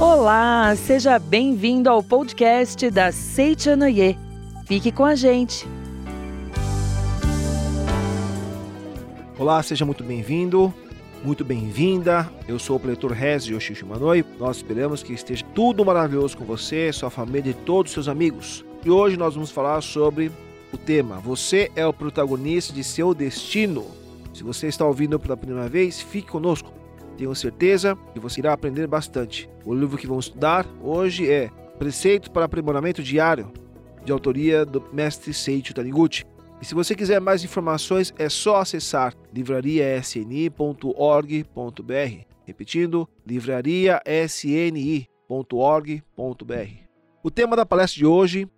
Olá, seja bem-vindo ao podcast da Seichanoye. Fique com a gente. Olá, seja muito bem-vindo, muito bem-vinda. Eu sou o pletor Rez Yoshishimanoi. Nós esperamos que esteja tudo maravilhoso com você, sua família e todos os seus amigos. E hoje nós vamos falar sobre o tema Você é o protagonista de seu destino. Se você está ouvindo pela primeira vez, fique conosco. Tenho certeza que você irá aprender bastante. O livro que vamos estudar hoje é Preceito para Aprimoramento Diário, de autoria do mestre Seiichi Taniguchi. E se você quiser mais informações, é só acessar livrariasni.org.br. Repetindo, livrariasni.org.br. O tema da palestra de hoje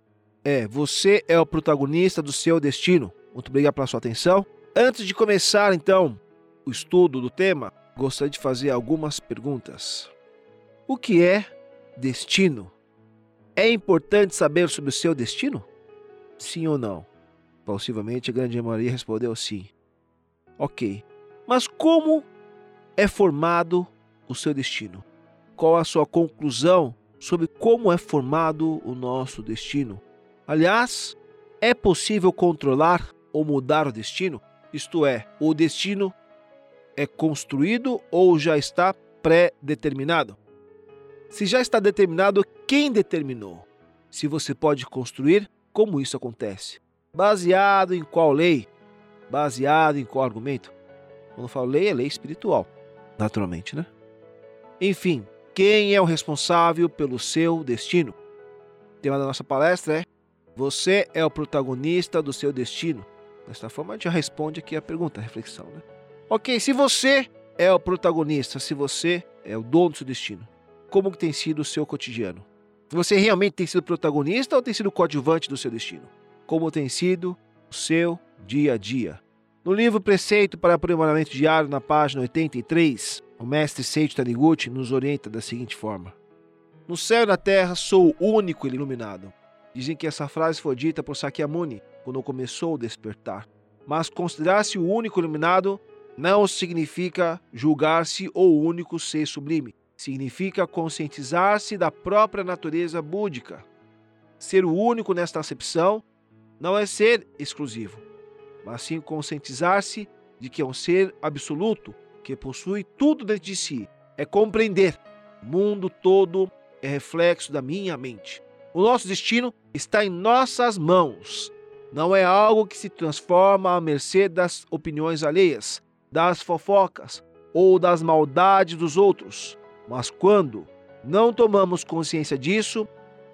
é Você é o protagonista do seu destino. Muito obrigado pela sua atenção. Antes de começar, então, o estudo do tema, gostaria de fazer algumas perguntas. O que é destino? É importante saber sobre o seu destino? Sim ou não? Possivelmente a grande maioria respondeu sim. Ok. Mas como é formado o seu destino? Qual a sua conclusão sobre como é formado o nosso destino? Aliás, é possível controlar ou mudar o destino? Isto é, o destino é construído ou já está pré-determinado? Se já está determinado, quem determinou? Se você pode construir, como isso acontece? Baseado em qual lei? Baseado em qual argumento? Quando eu falo lei, é lei espiritual, naturalmente, né? Enfim, quem é o responsável pelo seu destino? O tema da nossa palestra é Você é o protagonista do seu destino. Desta forma, já responde aqui a pergunta, a reflexão, né? Ok, se você é o protagonista, se você é o dono do seu destino, como que tem sido o seu cotidiano? Você realmente tem sido protagonista ou tem sido coadjuvante do seu destino? Como tem sido o seu dia a dia? No livro Preceito para Aprimoramento Diário, na página 83, o mestre Seiichi Taniguchi nos orienta da seguinte forma: No céu e na terra sou o único iluminado. Dizem que essa frase foi dita por Sakyamuni quando começou o despertar. Mas considerar-se o único iluminado não significa julgar-se o único ser sublime. Significa conscientizar-se da própria natureza búdica. Ser o único nesta acepção não é ser exclusivo, mas sim conscientizar-se de que é um ser absoluto que possui tudo dentro de si. É compreender. O mundo todo é reflexo da minha mente. O nosso destino está em nossas mãos. Não é algo que se transforma à mercê das opiniões alheias, das fofocas ou das maldades dos outros. Mas quando não tomamos consciência disso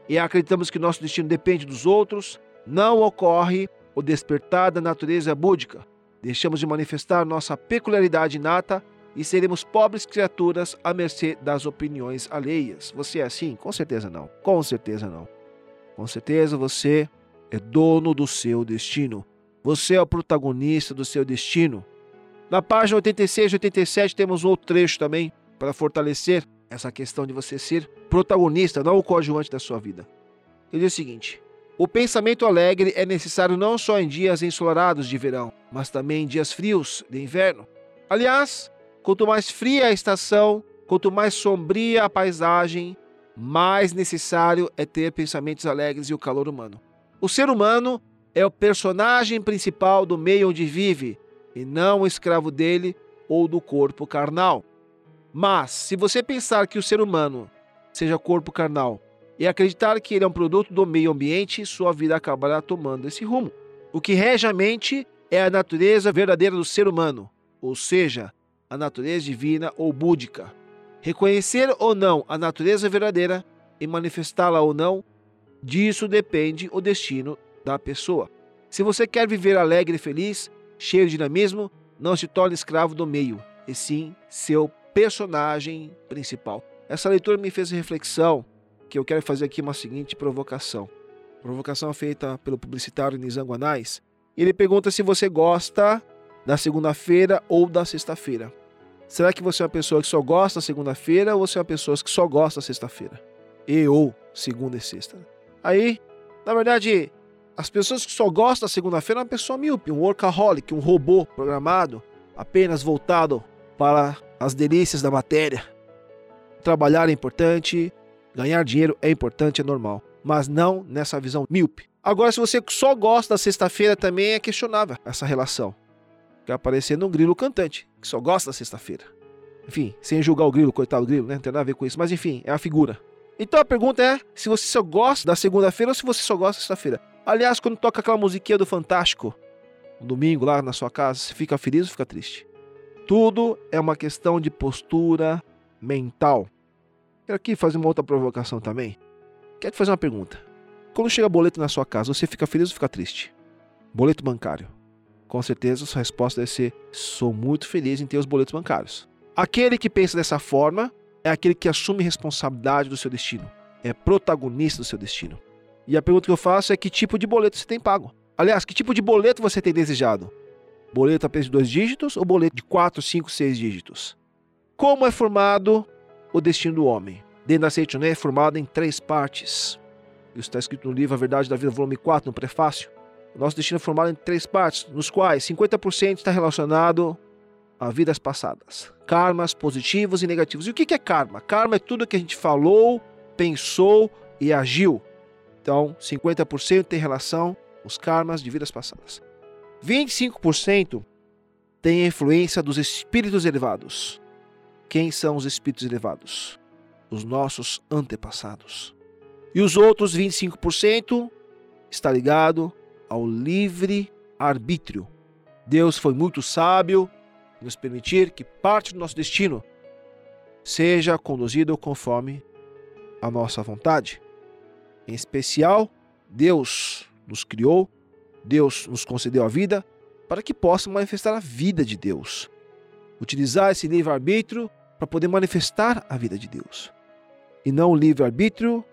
e acreditamos que nosso destino depende dos outros, não ocorre o despertar da natureza búdica. Deixamos de manifestar nossa peculiaridade inata e seremos pobres criaturas à mercê das opiniões alheias. Você é assim? Com certeza não. Com certeza não. Com certeza você é dono do seu destino. Você é o protagonista do seu destino. Na página 86 e 87 temos um outro trecho também para fortalecer essa questão de você ser protagonista, não o coadjuvante da sua vida. Ele diz o seguinte: O pensamento alegre é necessário não só em dias ensolarados de verão, mas também em dias frios de inverno. Aliás, quanto mais fria a estação, quanto mais sombria a paisagem, mais necessário é ter pensamentos alegres e o calor humano. O ser humano é o personagem principal do meio onde vive, e não o escravo dele ou do corpo carnal. Mas, se você pensar que o ser humano seja corpo carnal e acreditar que ele é um produto do meio ambiente, sua vida acabará tomando esse rumo. O que rege a mente é a natureza verdadeira do ser humano, ou seja, a natureza divina ou búdica. Reconhecer ou não a natureza verdadeira e manifestá-la ou não, disso depende o destino da pessoa. Se você quer viver alegre e feliz, cheio de dinamismo, não se torne escravo do meio, e sim seu personagem principal. Essa leitura me fez reflexão que eu quero fazer aqui uma seguinte provocação. Provocação feita pelo publicitário Nizam Anais. Ele pergunta se você gosta da segunda-feira ou da sexta-feira. Será que você é uma pessoa que só gosta da segunda-feira ou você é uma pessoa que só gosta sexta-feira? E ou segunda e sexta. Aí, na verdade, as pessoas que só gostam da segunda-feira é uma pessoa míope, um workaholic, um robô programado, apenas voltado para as delícias da matéria. Trabalhar é importante, ganhar dinheiro é importante, é normal, mas não nessa visão míope. Agora, se você só gosta da sexta-feira, também é questionável essa relação. Fica parecendo um grilo cantante, que só gosta da sexta-feira. Enfim, sem julgar o grilo, coitado do grilo, né? Não tem nada a ver com isso. Mas enfim, é a figura. Então a pergunta é se você só gosta da segunda-feira ou se você só gosta da sexta-feira. Aliás, quando toca aquela musiquinha do Fantástico, no domingo lá na sua casa, você fica feliz ou fica triste? Tudo é uma questão de postura mental. Quero aqui fazer uma outra provocação também. Quero te fazer uma pergunta. Quando chega boleto na sua casa, você fica feliz ou fica triste? Boleto bancário. Com certeza sua resposta deve ser: sou muito feliz em ter os boletos bancários. Aquele que pensa dessa forma é aquele que assume responsabilidade do seu destino, é protagonista do seu destino. E a pergunta que eu faço é que tipo de boleto você tem pago? Aliás, que tipo de boleto você tem desejado? Boleto apenas de dois dígitos ou boleto de quatro, cinco, seis dígitos? Como é formado o destino do homem? Dentro da Seichoné é formado em três partes. Isso está escrito no livro A Verdade da Vida, volume 4, no prefácio. O nosso destino é formado em três partes, nos quais 50% está relacionado a vidas passadas. Karmas positivos e negativos. E o que é karma? Karma é tudo que a gente falou, pensou e agiu. Então, 50% tem relação os karmas de vidas passadas. 25% tem a influência dos espíritos elevados. Quem são os espíritos elevados? Os nossos antepassados. E os outros 25% está ligado ao livre arbítrio. Deus foi muito sábio nos permitir que parte do nosso destino seja conduzido conforme a nossa vontade. Em especial, Deus nos criou, Deus nos concedeu a vida para que possa manifestar a vida de Deus. Utilizar esse livre-arbítrio para poder manifestar a vida de Deus. E não o livre-arbítrio,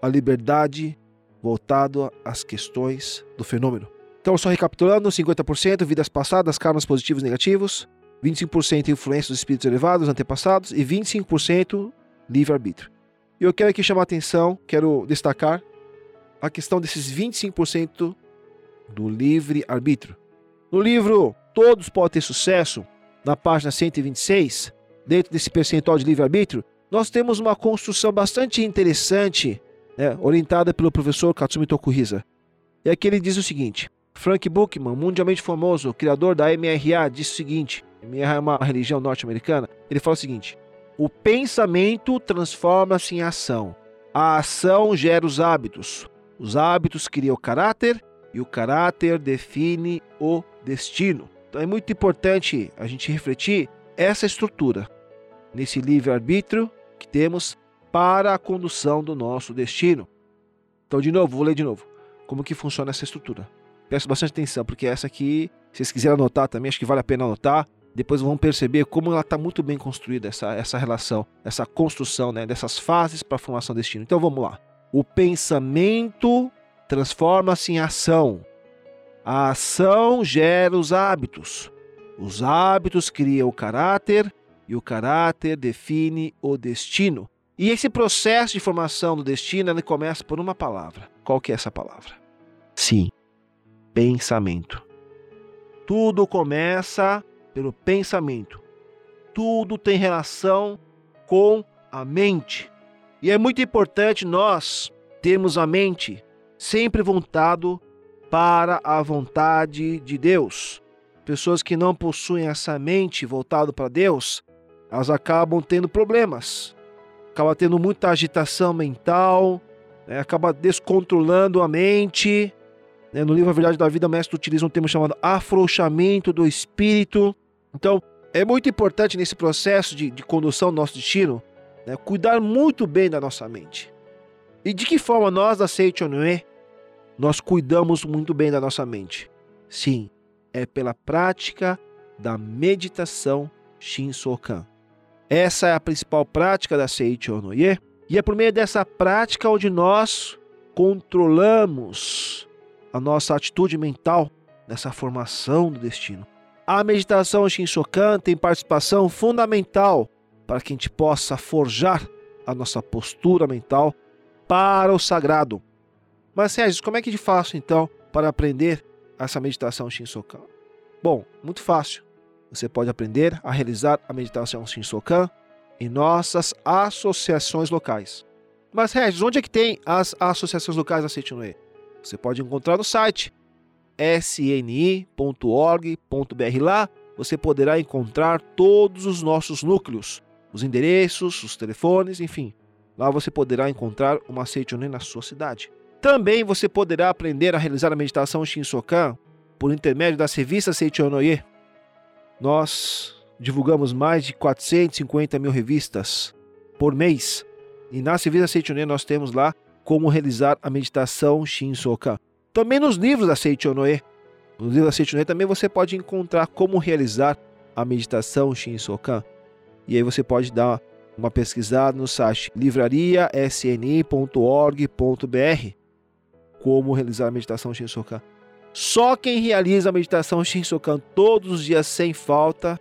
a liberdade voltado às questões do fenômeno. Então, só recapitulando: 50% vidas passadas, karmas positivos e negativos, 25% influência dos espíritos elevados, antepassados, e 25% livre-arbítrio. E eu quero aqui chamar a atenção, quero destacar a questão desses 25% do livre-arbítrio. No livro Todos Podem Ter Sucesso, na página 126, dentro desse percentual de livre-arbítrio, nós temos uma construção bastante interessante, né, orientada pelo professor Katsumi Tokuhisa. E aqui ele diz o seguinte: Frank Buchman, mundialmente famoso, criador da MRA, disse o seguinte: MRA é uma religião norte-americana. Ele fala o seguinte: o pensamento transforma-se em ação. A ação gera os hábitos. Os hábitos criam o caráter e o caráter define o destino. Então é muito importante a gente refletir essa estrutura nesse livre-arbítrio que temos para a condução do nosso destino. Então, de novo, vou ler de novo. Como que funciona essa estrutura? Peço bastante atenção, porque essa aqui, se vocês quiserem anotar também, acho que vale a pena anotar. Depois vão perceber como ela está muito bem construída, essa, essa relação, essa construção né, dessas fases para a formação do destino. Então vamos lá. O pensamento transforma-se em ação. A ação gera os hábitos. Os hábitos criam o caráter e o caráter define o destino. E esse processo de formação do destino ele começa por uma palavra. Qual que é essa palavra? Sim, pensamento. Tudo começa pelo pensamento. Tudo tem relação com a mente. E é muito importante nós termos a mente sempre voltado para a vontade de Deus. Pessoas que não possuem essa mente voltada para Deus, elas acabam tendo problemas, acaba tendo muita agitação mental, né? acaba descontrolando a mente. Né? No livro A Verdade da Vida, o mestre utiliza um termo chamado afrouxamento do espírito. Então, é muito importante nesse processo de, de condução do nosso destino né? cuidar muito bem da nossa mente. E de que forma nós da Seichonoe nós cuidamos muito bem da nossa mente? Sim, é pela prática da meditação Shinsokan. Essa é a principal prática da Seicho Noye, e é por meio dessa prática onde nós controlamos a nossa atitude mental nessa formação do destino. A meditação Shinsokan tem participação fundamental para que a gente possa forjar a nossa postura mental para o sagrado. Mas, Sérgio, como é que eu faço então para aprender essa meditação Shinsokan? Bom, muito fácil. você pode aprender a realizar a meditação Shinsokan em nossas associações locais. Mas, Regis, onde é que tem as associações locais da Seitinoe? Você pode encontrar no site sni.org.br. Lá você poderá encontrar todos os nossos núcleos, os endereços, os telefones, enfim. Lá você poderá encontrar uma Seitinoe na sua cidade. Também você poderá aprender a realizar a meditação Shinsokan por intermédio das revistas Seichonoye. Nós divulgamos mais de 450 mil revistas por mês. E na revistas Seichonoye nós temos lá como realizar a meditação Shinsokan. Também nos livros da Seichonoye. Nos livros da Seichonoye também você pode encontrar como realizar a meditação Shinsokan. E aí você pode dar uma pesquisada no site livrariasni.org.br como realizar a meditação Shinsokan. Só quem realiza a meditação Shinsokan todos os dias sem falta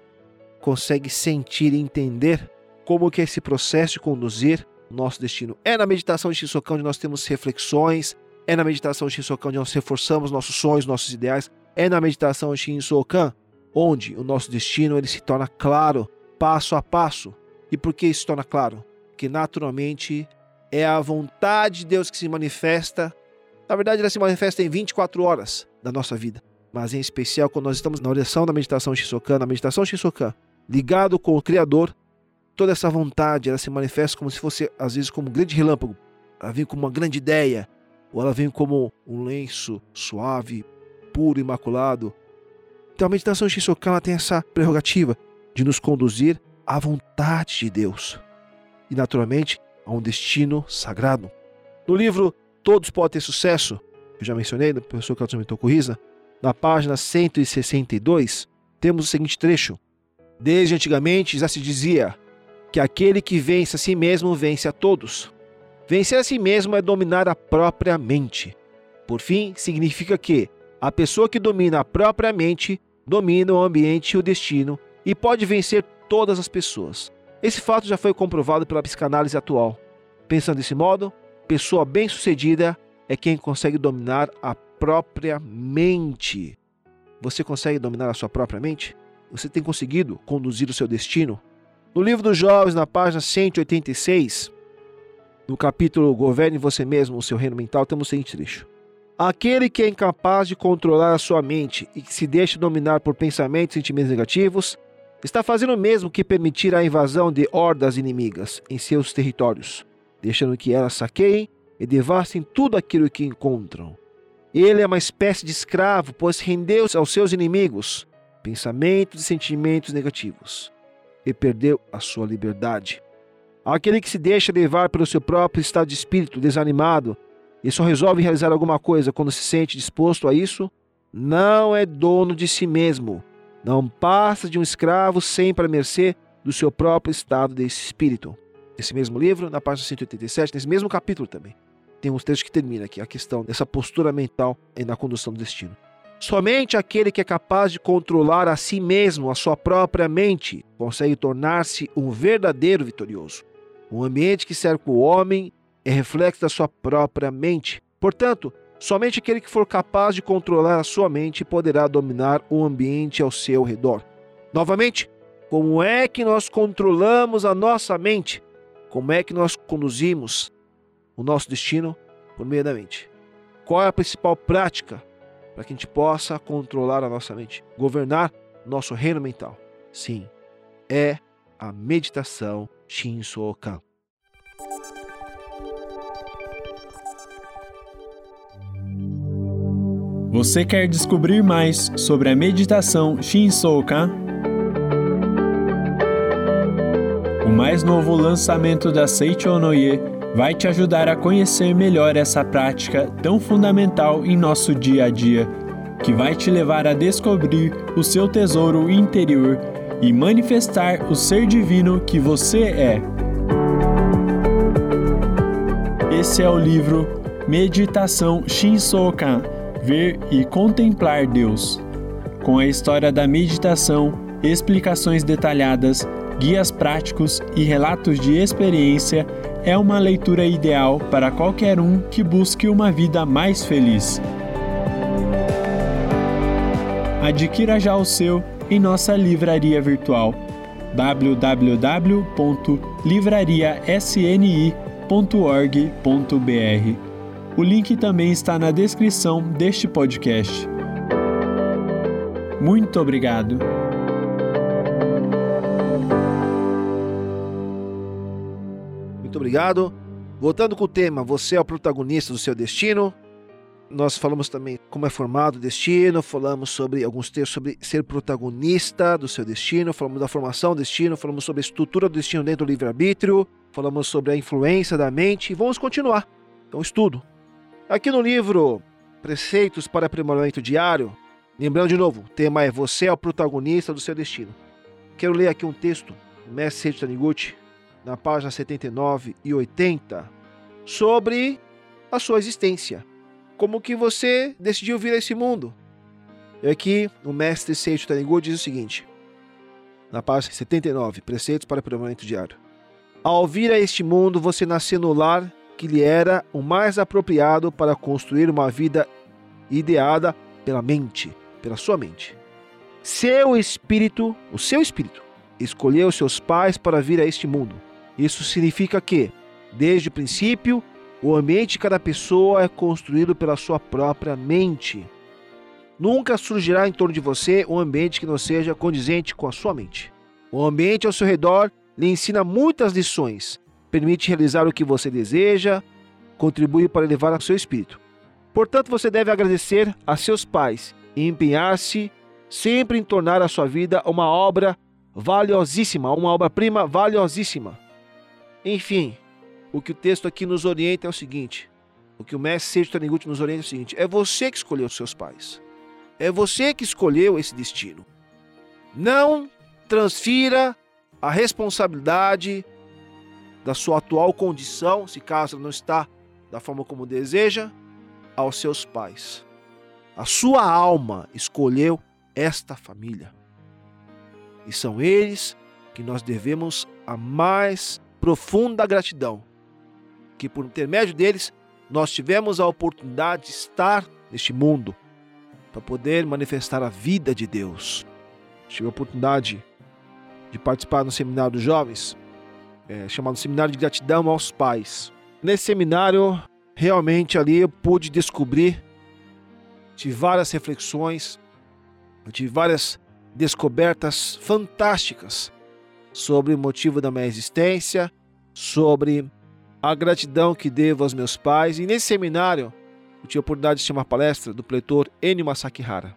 consegue sentir e entender como que esse processo de conduzir nosso destino. É na meditação Shinsokan onde nós temos reflexões, é na meditação Shinsokan onde nós reforçamos nossos sonhos, nossos ideais, é na meditação Shinsokan onde o nosso destino ele se torna claro, passo a passo. E por que isso se torna claro? Porque naturalmente é a vontade de Deus que se manifesta. Na verdade, ela se manifesta em 24 horas da nossa vida, mas em especial quando nós estamos na oração da meditação Shisokan, na meditação Shisokan, ligado com o Criador, toda essa vontade ela se manifesta como se fosse às vezes como um grande relâmpago, ela vem como uma grande ideia, ou ela vem como um lenço suave, puro, imaculado. Então a meditação Shisokan ela tem essa prerrogativa de nos conduzir à vontade de Deus e naturalmente a um destino sagrado. No livro Todos Podem Ter Sucesso, que eu já mencionei, do professor Carlos Corriza, na página 162, temos o seguinte trecho. Desde antigamente já se dizia que aquele que vence a si mesmo vence a todos. Vencer a si mesmo é dominar a própria mente. Por fim, significa que a pessoa que domina a própria mente domina o ambiente e o destino e pode vencer todas as pessoas. Esse fato já foi comprovado pela psicanálise atual. Pensando desse modo, pessoa bem-sucedida é quem consegue dominar a própria mente. Você consegue dominar a sua própria mente? Você tem conseguido conduzir o seu destino? No livro dos jovens, na página 186, no capítulo Governe você mesmo o seu reino mental, temos o seguinte trecho. Aquele que é incapaz de controlar a sua mente e que se deixa dominar por pensamentos e sentimentos negativos, está fazendo o mesmo que permitir a invasão de hordas inimigas em seus territórios, deixando que elas saqueiem e devastem tudo aquilo que encontram. Ele é uma espécie de escravo, pois rendeu-se aos seus inimigos, pensamentos e sentimentos negativos, e perdeu a sua liberdade. Aquele que se deixa levar pelo seu próprio estado de espírito desanimado e só resolve realizar alguma coisa quando se sente disposto a isso, não é dono de si mesmo. Não passa de um escravo sempre à mercê do seu próprio estado de espírito. Esse mesmo livro, na página 187, nesse mesmo capítulo também tem uns textos que termina aqui a questão dessa postura mental na condução do destino. Somente aquele que é capaz de controlar a si mesmo, a sua própria mente, consegue tornar-se um verdadeiro vitorioso. O ambiente que cerca o homem é reflexo da sua própria mente. Portanto, somente aquele que for capaz de controlar a sua mente poderá dominar o ambiente ao seu redor. Novamente, como é que nós controlamos a nossa mente? Como é que nós conduzimos o nosso destino por meio da mente. Qual é a principal prática para que a gente possa controlar a nossa mente, governar nosso reino mental? Sim, é a meditação Shinsokan. Você quer descobrir mais sobre a meditação Shinsokan? O mais novo lançamento da Seicho Noye vai te ajudar a conhecer melhor essa prática tão fundamental em nosso dia a dia, que vai te levar a descobrir o seu tesouro interior e manifestar o ser divino que você é. Esse é o livro Meditação Shinsokan Ver e Contemplar Deus, com a história da meditação, explicações detalhadas, guias práticos e relatos de experiência é uma leitura ideal para qualquer um que busque uma vida mais feliz. adquira já o seu em nossa livraria virtual www.livrariasni.org.br. O link também está na descrição deste podcast. Muito obrigado. Muito obrigado. Voltando com o tema, você é o protagonista do seu destino. Nós falamos também como é formado o destino, falamos sobre alguns textos sobre ser protagonista do seu destino, falamos da formação do destino, falamos sobre a estrutura do destino dentro do livre-arbítrio, falamos sobre a influência da mente e vamos continuar. Então, estudo. Aqui no livro Preceitos para Aprimoramento Diário, lembrando de novo, o tema é Você é o protagonista do seu destino. Quero ler aqui um texto do mestre Seiichi Taniguchi, na página 79 e 80, sobre a sua existência como que você decidiu vir a esse mundo. E aqui o mestre Seiichi Taniguchi diz o seguinte, na página 79, Preceitos para o Aprimoramento Diário. Ao vir a este mundo, você nasceu no lar que lhe era o mais apropriado para construir uma vida ideada pela mente, pela sua mente. Seu espírito, o seu espírito, escolheu seus pais para vir a este mundo. Isso significa que, desde o princípio, o ambiente de cada pessoa é construído pela sua própria mente. Nunca surgirá em torno de você um ambiente que não seja condizente com a sua mente. O ambiente ao seu redor lhe ensina muitas lições, permite realizar o que você deseja, contribui para elevar o seu espírito. Portanto, você deve agradecer a seus pais e empenhar-se sempre em tornar a sua vida uma obra valiosíssima, uma obra-prima valiosíssima. Enfim, o que o texto aqui nos orienta é o seguinte: o que o mestre Seiichi Taniguchi nos orienta é o seguinte: é você que escolheu os seus pais. É você que escolheu esse destino. Não transfira a responsabilidade da sua atual condição, se caso não está da forma como deseja, aos seus pais. A sua alma escolheu esta família. E são eles que nós devemos a mais profunda gratidão que por intermédio deles nós tivemos a oportunidade de estar neste mundo para poder manifestar a vida de Deus. Tive a oportunidade de participar no seminário dos jovens, é, chamado Seminário de Gratidão aos Pais. Nesse seminário, realmente ali eu pude descobrir, tive várias reflexões, tive várias descobertas fantásticas sobre o motivo da minha existência, sobre a gratidão que devo aos meus pais. E nesse seminário, eu tive a oportunidade de uma palestra do pretor Enio Masakihara.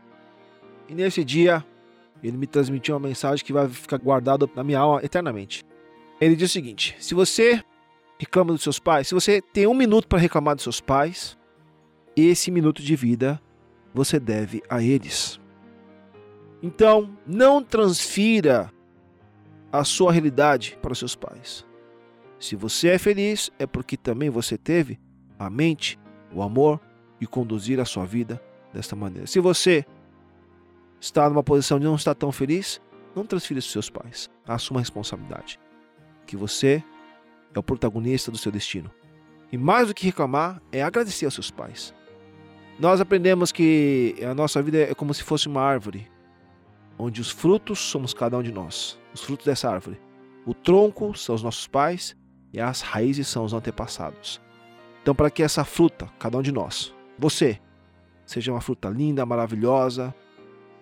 E nesse dia, ele me transmitiu uma mensagem que vai ficar guardada na minha alma eternamente. Ele diz o seguinte: se você reclama dos seus pais, se você tem um minuto para reclamar dos seus pais, esse minuto de vida você deve a eles. Então, não transfira a sua realidade para os seus pais. Se você é feliz, é porque também você teve a mente, o amor e conduzir a sua vida desta maneira. Se você está numa posição de não estar tão feliz, não transfira isso seus pais. Assuma a responsabilidade. Que você é o protagonista do seu destino. E mais do que reclamar, é agradecer aos seus pais. Nós aprendemos que a nossa vida é como se fosse uma árvore, onde os frutos somos cada um de nós. Os frutos dessa árvore. O tronco são os nossos pais e as raízes são os antepassados. Então, para que essa fruta, cada um de nós, você, seja uma fruta linda, maravilhosa,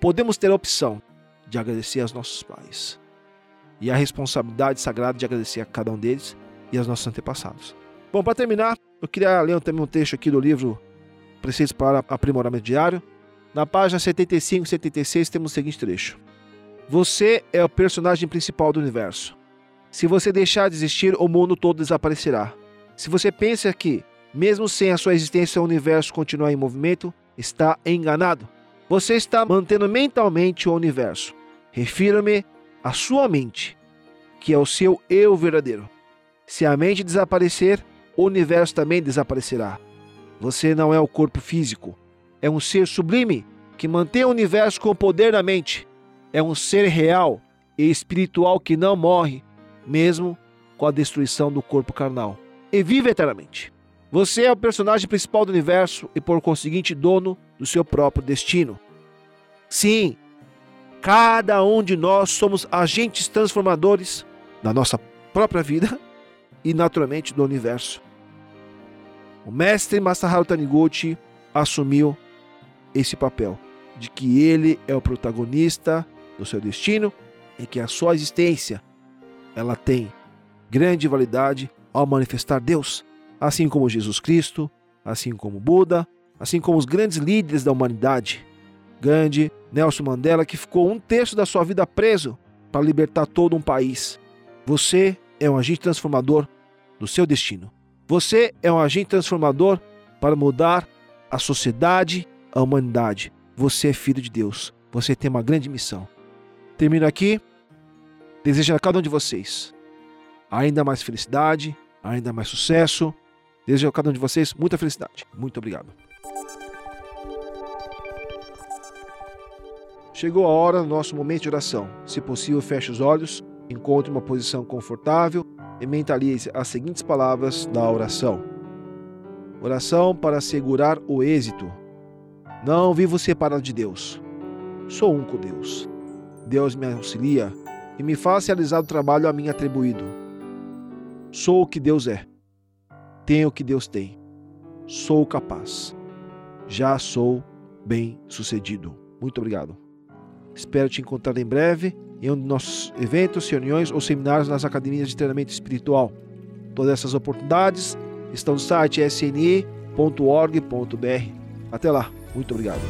podemos ter a opção de agradecer aos nossos pais e a responsabilidade sagrada de agradecer a cada um deles e aos nossos antepassados. Bom, para terminar, eu queria ler também um texto aqui do livro Preceitos para Aprimoramento Diário. Na página 75 e 76 temos o seguinte trecho: Você é o personagem principal do universo. Se você deixar de existir, o mundo todo desaparecerá. Se você pensa que, mesmo sem a sua existência, o universo continuar em movimento, está enganado. Você está mantendo mentalmente o universo. Refiro-me à sua mente, que é o seu eu verdadeiro. Se a mente desaparecer, o universo também desaparecerá. Você não é o corpo físico. É um ser sublime que mantém o universo com o poder da mente. É um ser real e espiritual que não morre, mesmo com a destruição do corpo carnal, e vive eternamente. Você é o personagem principal do universo e, por conseguinte, dono do seu próprio destino. Sim, cada um de nós somos agentes transformadores da nossa própria vida e, naturalmente, do universo. O mestre Masaharu Taniguchi assumiu esse papel de que ele é o protagonista do seu destino e que a sua existência ela tem grande validade ao manifestar Deus, assim como Jesus Cristo, assim como Buda, assim como os grandes líderes da humanidade. Gandhi, Nelson Mandela, que ficou um terço da sua vida preso para libertar todo um país. Você é um agente transformador do seu destino. Você é um agente transformador para mudar a sociedade, a humanidade. Você é filho de Deus. Você tem uma grande missão. Termino aqui desejando a cada um de vocês ainda mais felicidade, ainda mais sucesso. Desejo a cada um de vocês muita felicidade. Muito obrigado. Chegou a hora do nosso momento de oração. Se possível, feche os olhos, encontre uma posição confortável e mentalize as seguintes palavras da oração. Oração para assegurar o êxito. Não vivo separado de Deus. Sou um com Deus. Deus me auxilia e me faz realizar o trabalho a mim atribuído. Sou o que Deus é. Tenho o que Deus tem. Sou capaz. Já sou bem-sucedido. Muito obrigado. Espero te encontrar em breve em um dos nossos eventos, reuniões ou seminários nas academias de treinamento espiritual. Todas essas oportunidades estão no site sni.org.br. Até lá. Muito obrigado.